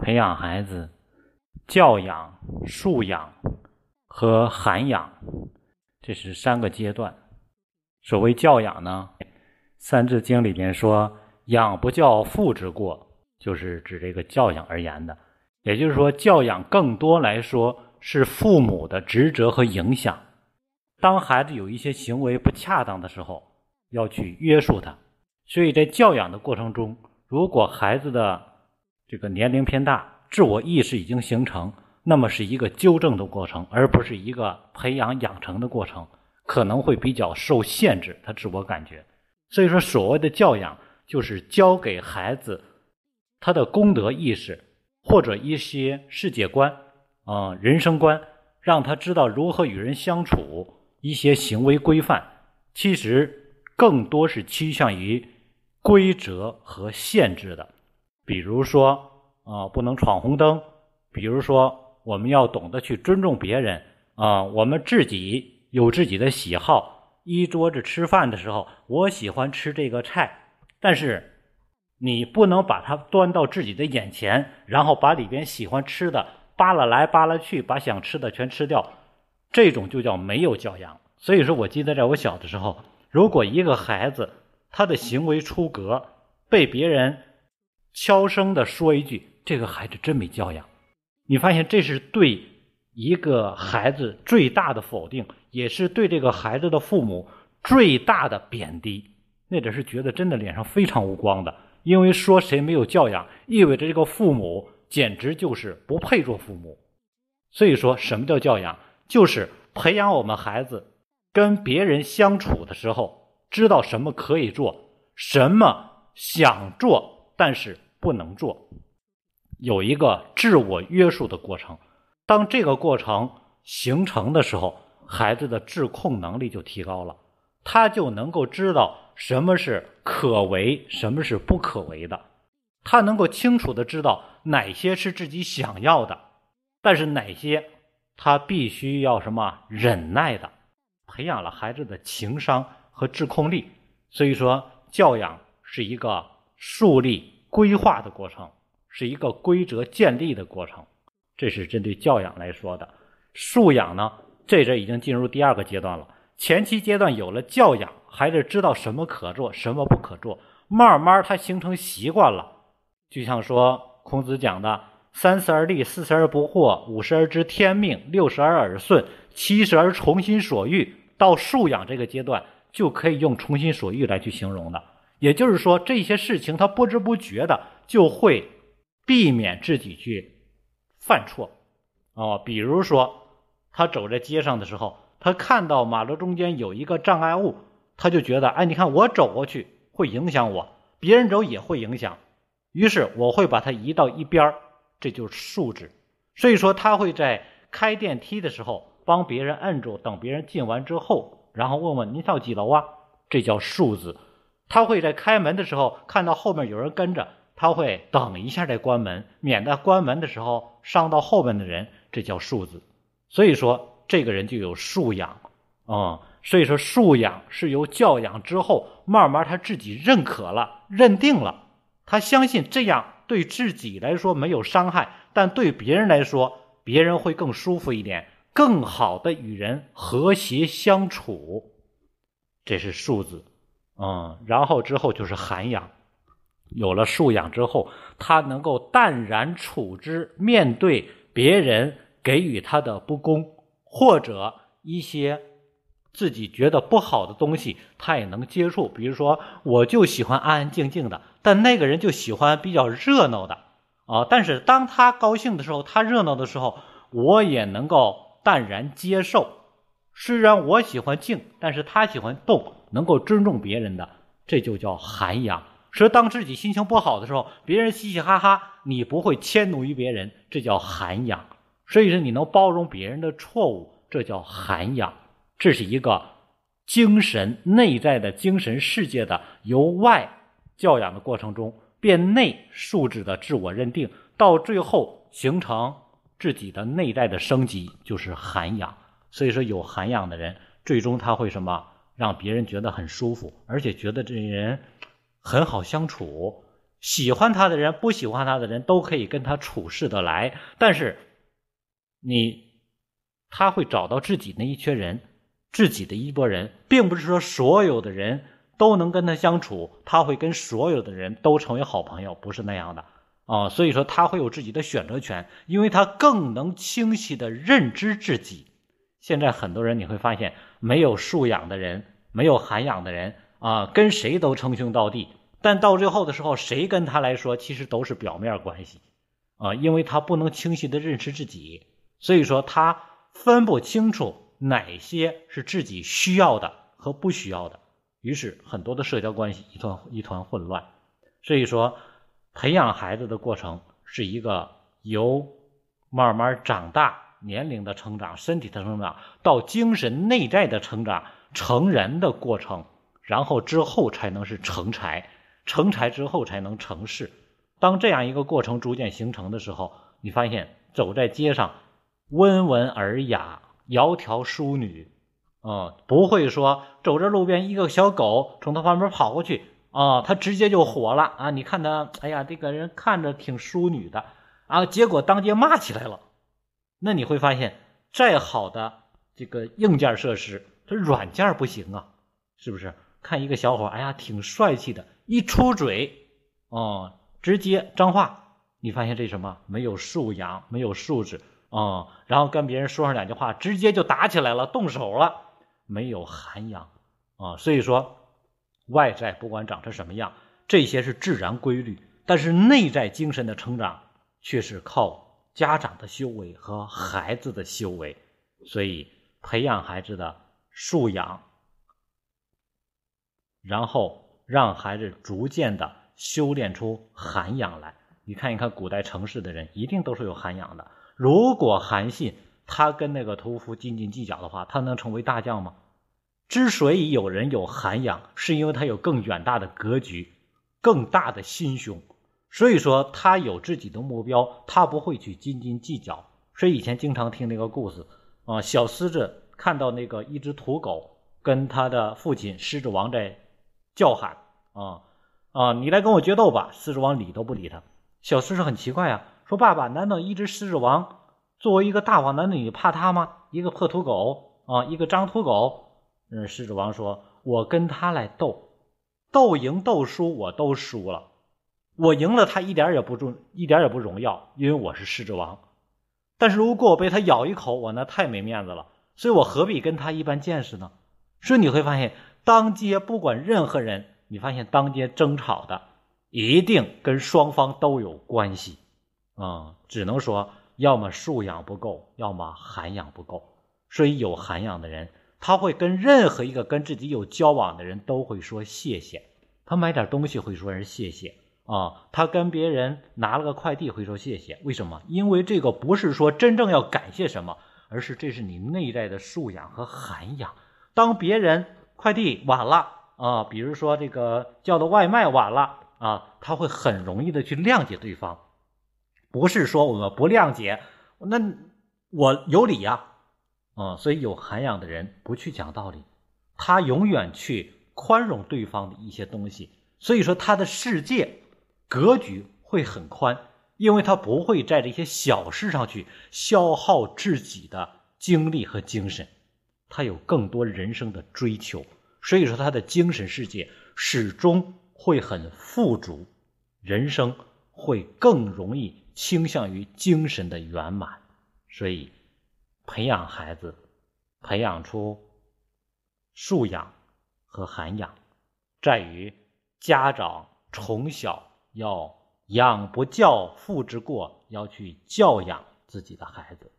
培养孩子教养、素养和涵养，这是三个阶段。所谓教养呢，《三字经》里边说：“养不教，父之过。”就是指这个教养而言的。也就是说，教养更多来说是父母的职责和影响。当孩子有一些行为不恰当的时候，要去约束他。所以在教养的过程中，如果孩子的这个年龄偏大，自我意识已经形成，那么是一个纠正的过程，而不是一个培养养成的过程，可能会比较受限制他自我感觉。所以说，所谓的教养，就是教给孩子他的功德意识。或者一些世界观啊、人生观，让他知道如何与人相处，一些行为规范，其实更多是趋向于规则和限制的。比如说啊，不能闯红灯；比如说，我们要懂得去尊重别人啊。我们自己有自己的喜好，一桌子吃饭的时候，我喜欢吃这个菜，但是。你不能把它端到自己的眼前，然后把里边喜欢吃的扒拉来扒拉去，把想吃的全吃掉，这种就叫没有教养。所以说我记得在我小的时候，如果一个孩子他的行为出格，被别人悄声的说一句：“这个孩子真没教养。”你发现这是对一个孩子最大的否定，也是对这个孩子的父母最大的贬低。那阵是觉得真的脸上非常无光的。因为说谁没有教养，意味着这个父母简直就是不配做父母。所以说什么叫教养？就是培养我们孩子跟别人相处的时候，知道什么可以做，什么想做但是不能做，有一个自我约束的过程。当这个过程形成的时候，孩子的自控能力就提高了，他就能够知道。什么是可为，什么是不可为的？他能够清楚的知道哪些是自己想要的，但是哪些他必须要什么忍耐的。培养了孩子的情商和自控力。所以说，教养是一个树立规划的过程，是一个规则建立的过程。这是针对教养来说的。素养呢，这阵已经进入第二个阶段了。前期阶段有了教养。孩子知道什么可做，什么不可做，慢慢他形成习惯了。就像说孔子讲的“三十而立，四十而不惑，五十而知天命，六十而耳顺，七十而从心所欲”。到素养这个阶段，就可以用“从心所欲”来去形容的。也就是说，这些事情他不知不觉的就会避免自己去犯错。哦，比如说他走在街上的时候，他看到马路中间有一个障碍物。他就觉得，哎，你看我走过去会影响我，别人走也会影响，于是我会把它移到一边儿，这就是素质。所以说，他会在开电梯的时候帮别人摁住，等别人进完之后，然后问问您到几楼啊？这叫素质。他会在开门的时候看到后面有人跟着，他会等一下再关门，免得关门的时候伤到后面的人，这叫素质。所以说，这个人就有素养啊。所以说，素养是由教养之后，慢慢他自己认可了、认定了，他相信这样对自己来说没有伤害，但对别人来说，别人会更舒服一点，更好的与人和谐相处。这是素质，嗯，然后之后就是涵养。有了素养之后，他能够淡然处之，面对别人给予他的不公或者一些。自己觉得不好的东西，他也能接触。比如说，我就喜欢安安静静的，但那个人就喜欢比较热闹的啊。但是当他高兴的时候，他热闹的时候，我也能够淡然接受。虽然我喜欢静，但是他喜欢动，能够尊重别人的，这就叫涵养。说当自己心情不好的时候，别人嘻嘻哈哈，你不会迁怒于别人，这叫涵养。所以说，你能包容别人的错误，这叫涵养。这是一个精神内在的精神世界的由外教养的过程中变内素质的自我认定，到最后形成自己的内在的升级，就是涵养。所以说，有涵养的人，最终他会什么？让别人觉得很舒服，而且觉得这人很好相处。喜欢他的人、不喜欢他的人都可以跟他处事的来，但是你他会找到自己那一群人，自己的一拨人，并不是说所有的人都能跟他相处，他会跟所有的人都成为好朋友，不是那样的啊。所以说他会有自己的选择权，因为他更能清晰的认知自己。现在很多人你会发现，没有素养的人，没有涵养的人。啊，跟谁都称兄道弟，但到最后的时候，谁跟他来说，其实都是表面关系，啊，因为他不能清晰的认识自己，所以说他分不清楚哪些是自己需要的和不需要的，于是很多的社交关系一团一团混乱。所以说，培养孩子的过程是一个由慢慢长大、年龄的成长、身体的成长到精神内在的成长、成人的过程。然后之后才能是成才，成才之后才能成事。当这样一个过程逐渐形成的时候，你发现走在街上，温文尔雅、窈窕淑女，啊，不会说走着路边一个小狗从他旁边跑过去，啊，他直接就火了啊！你看他，哎呀，这个人看着挺淑女的啊，结果当街骂起来了。那你会发现，再好的这个硬件设施，软件不行啊，是不是？看一个小伙，哎呀，挺帅气的，一出嘴，哦，直接脏话，你发现这什么？没有素养，没有素质啊！然后跟别人说上两句话，直接就打起来了，动手了，没有涵养啊！所以说，外在不管长成什么样，这些是自然规律，但是内在精神的成长却是靠家长的修为和孩子的修为，所以培养孩子的素养。然后让孩子逐渐的修炼出涵养来。你看一看古代城市的人，一定都是有涵养的。如果韩信他跟那个屠夫斤斤计较的话，他能成为大将吗？之所以有人有涵养，是因为他有更远大的格局、更大的心胸。所以说他有自己的目标，他不会去斤斤计较。所以以前经常听那个故事啊，小狮子看到那个一只土狗跟他的父亲狮子王在。叫喊啊啊！你来跟我决斗吧！狮子王理都不理他。小狮子很奇怪啊，说：“爸爸，难道一只狮子王作为一个大王，难道你怕他吗？一个破土狗啊，一个脏土狗。”嗯，狮子王说：“我跟他来斗，斗赢斗输我都输了。我赢了他一点也不重，一点也不荣耀，因为我是狮子王。但是如果我被他咬一口，我那太没面子了。所以我何必跟他一般见识呢？所以你会发现。”当街不管任何人，你发现当街争吵的，一定跟双方都有关系，啊，只能说要么素养不够，要么涵养不够。所以有涵养的人，他会跟任何一个跟自己有交往的人都会说谢谢。他买点东西会说人谢谢啊，他跟别人拿了个快递会说谢谢。为什么？因为这个不是说真正要感谢什么，而是这是你内在的素养和涵养。当别人。快递晚了啊，比如说这个叫的外卖晚了啊，他会很容易的去谅解对方，不是说我们不谅解，那我有理呀，啊，所以有涵养的人不去讲道理，他永远去宽容对方的一些东西，所以说他的世界格局会很宽，因为他不会在这些小事上去消耗自己的精力和精神。他有更多人生的追求，所以说他的精神世界始终会很富足，人生会更容易倾向于精神的圆满。所以，培养孩子，培养出素养和涵养，在于家长从小要养不教父之过，要去教养自己的孩子。